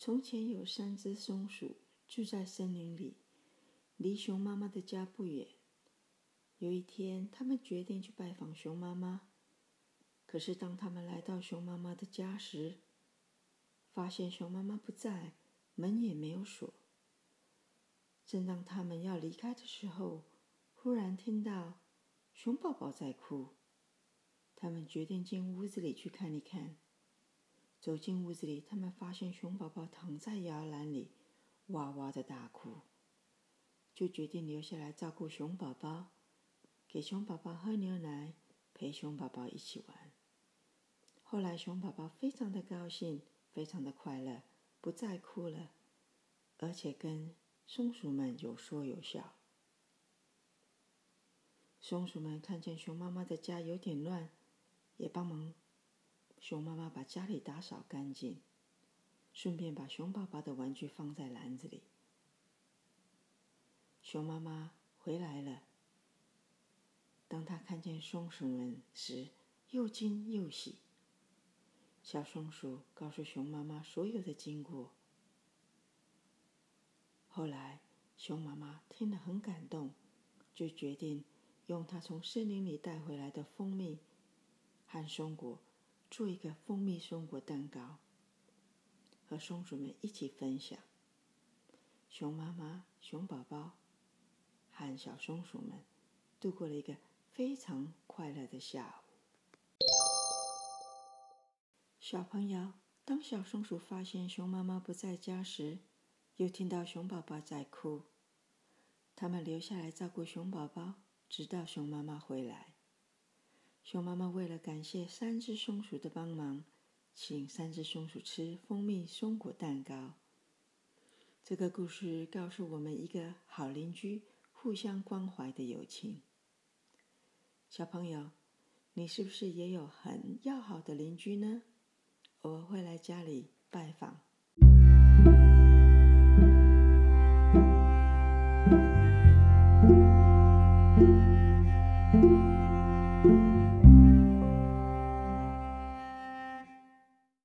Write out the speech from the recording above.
从前有三只松鼠住在森林里，离熊妈妈的家不远。有一天，他们决定去拜访熊妈妈。可是，当他们来到熊妈妈的家时，发现熊妈妈不在，门也没有锁。正当他们要离开的时候，忽然听到熊宝宝在哭。他们决定进屋子里去看一看。走进屋子里，他们发现熊宝宝躺在摇篮里，哇哇的大哭，就决定留下来照顾熊宝宝，给熊宝宝喝牛奶，陪熊宝宝一起玩。后来，熊宝宝非常的高兴，非常的快乐，不再哭了，而且跟松鼠们有说有笑。松鼠们看见熊妈妈的家有点乱，也帮忙。熊妈妈把家里打扫干净，顺便把熊宝宝的玩具放在篮子里。熊妈妈回来了。当他看见松鼠们时，又惊又喜。小松鼠告诉熊妈妈所有的经过。后来，熊妈妈听了很感动，就决定用她从森林里带回来的蜂蜜和松果。做一个蜂蜜松果蛋糕，和松鼠们一起分享。熊妈妈、熊宝宝和小松鼠们度过了一个非常快乐的下午。小朋友，当小松鼠发现熊妈妈不在家时，又听到熊宝宝在哭，他们留下来照顾熊宝宝，直到熊妈妈回来。熊妈妈为了感谢三只松鼠的帮忙，请三只松鼠吃蜂蜜松果蛋糕。这个故事告诉我们一个好邻居互相关怀的友情。小朋友，你是不是也有很要好的邻居呢？偶尔会来家里拜访。